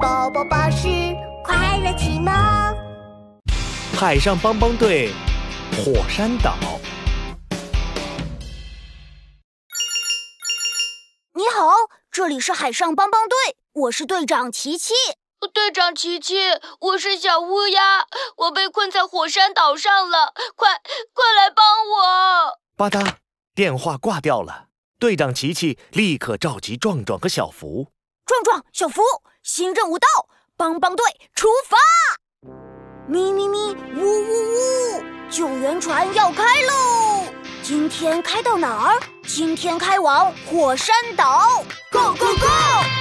宝宝巴士快乐启蒙。海上帮帮队，火山岛。你好，这里是海上帮帮队，我是队长琪琪。队长琪琪，我是小乌鸦，我被困在火山岛上了，快快来帮我！吧嗒，电话挂掉了。队长琪琪立刻召集壮壮和小福。壮壮、小福，新任务到，帮帮队出发！咪咪咪，呜呜呜，救援船要开喽！今天开到哪儿？今天开往火山岛。Go go go！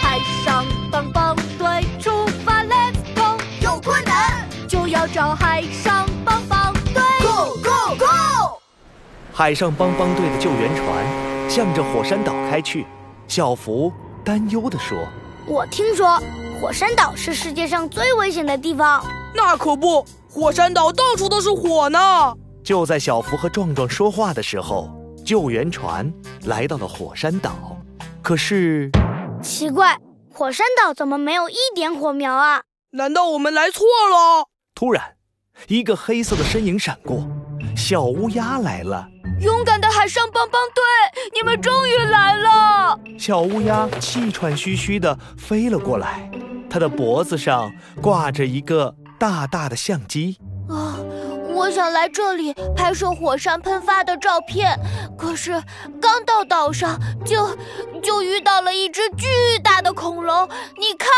海上帮帮队出发，Let's go！有困难就要找海上帮帮队。，Go go go！海上帮帮队的救援船向着火山岛开去。小福担忧地说我听说火山岛是世界上最危险的地方。那可不，火山岛到处都是火呢。：“就在小福和壮壮说话的时候，救援船来到了火山岛。可是，奇怪，火山岛怎么没有一点火苗啊？难道我们来错了？突然，一个黑色的身影闪过，小乌鸦来了。勇敢的海上帮帮队，你们终于来了！小乌鸦气喘吁吁地飞了过来，它的脖子上挂着一个大大的相机。啊，我想来这里拍摄火山喷发的照片，可是刚到岛上就就遇到了一只巨大的恐龙。你看，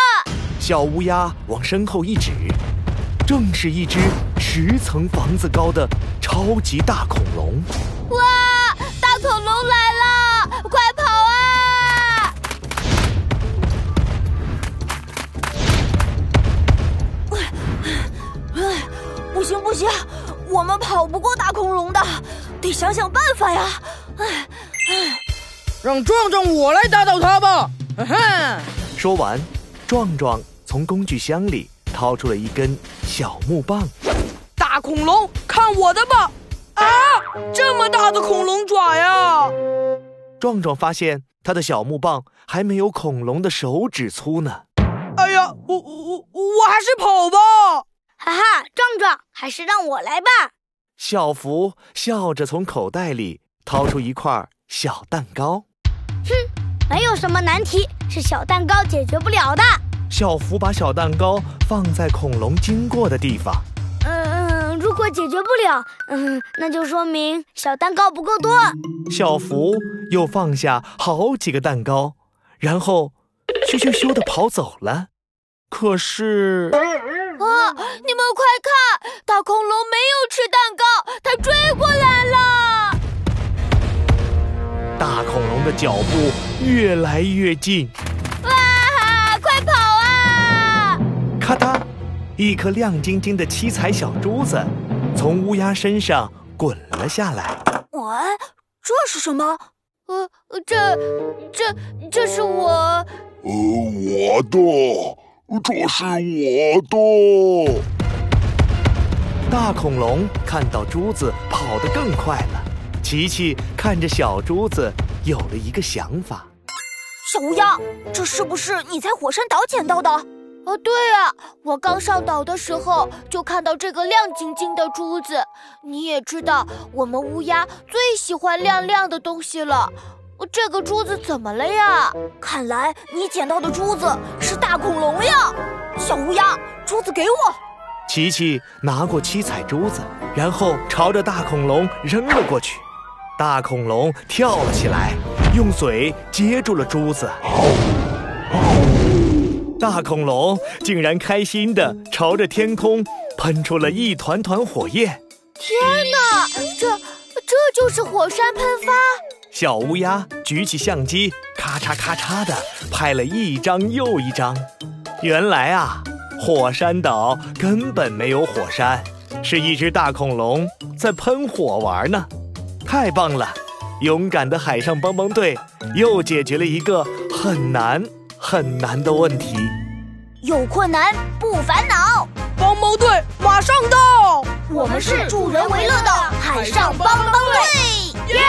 小乌鸦往身后一指，正是一只十层房子高的超级大恐龙。哇，大恐龙来了，快跑啊！不行不行，我们跑不过大恐龙的，得想想办法呀！哎，让壮壮我来打倒他吧！哼，说完，壮壮从工具箱里掏出了一根小木棒。大恐龙，看我的吧！啊，这么大的恐龙爪呀！壮壮发现他的小木棒还没有恐龙的手指粗呢。哎呀，我我我我还是跑吧！哈哈，壮壮，还是让我来吧。小福笑着从口袋里掏出一块小蛋糕。哼没有什么难题是小蛋糕解决不了的。小福把小蛋糕放在恐龙经过的地方。如果解决不了，嗯，那就说明小蛋糕不够多。小福又放下好几个蛋糕，然后咻咻咻的跑走了。可是，啊，你们快看，大恐龙没有吃蛋糕，它追过来了！大恐龙的脚步越来越近，一颗亮晶晶的七彩小珠子从乌鸦身上滚了下来。喂，这是什么？呃，这这这是我，呃，我的，这是我的。大恐龙看到珠子跑得更快了，琪琪看着小珠子有了一个想法。小乌鸦，这是不是你在火山岛捡到的？哦，对啊，我刚上岛的时候就看到这个亮晶晶的珠子。你也知道，我们乌鸦最喜欢亮亮的东西了。这个珠子怎么了呀？看来你捡到的珠子是大恐龙呀！小乌鸦，珠子给我。琪琪拿过七彩珠子，然后朝着大恐龙扔了过去。大恐龙跳了起来，用嘴接住了珠子。大恐龙竟然开心地朝着天空喷出了一团团火焰。天哪，这这就是火山喷发！小乌鸦举起相机，咔嚓咔嚓地拍了一张又一张。原来啊，火山岛根本没有火山，是一只大恐龙在喷火玩呢。太棒了！勇敢的海上帮帮队又解决了一个很难很难的问题。有困难不烦恼，帮帮队马上到！我们是助人为乐的海上帮帮队。耶！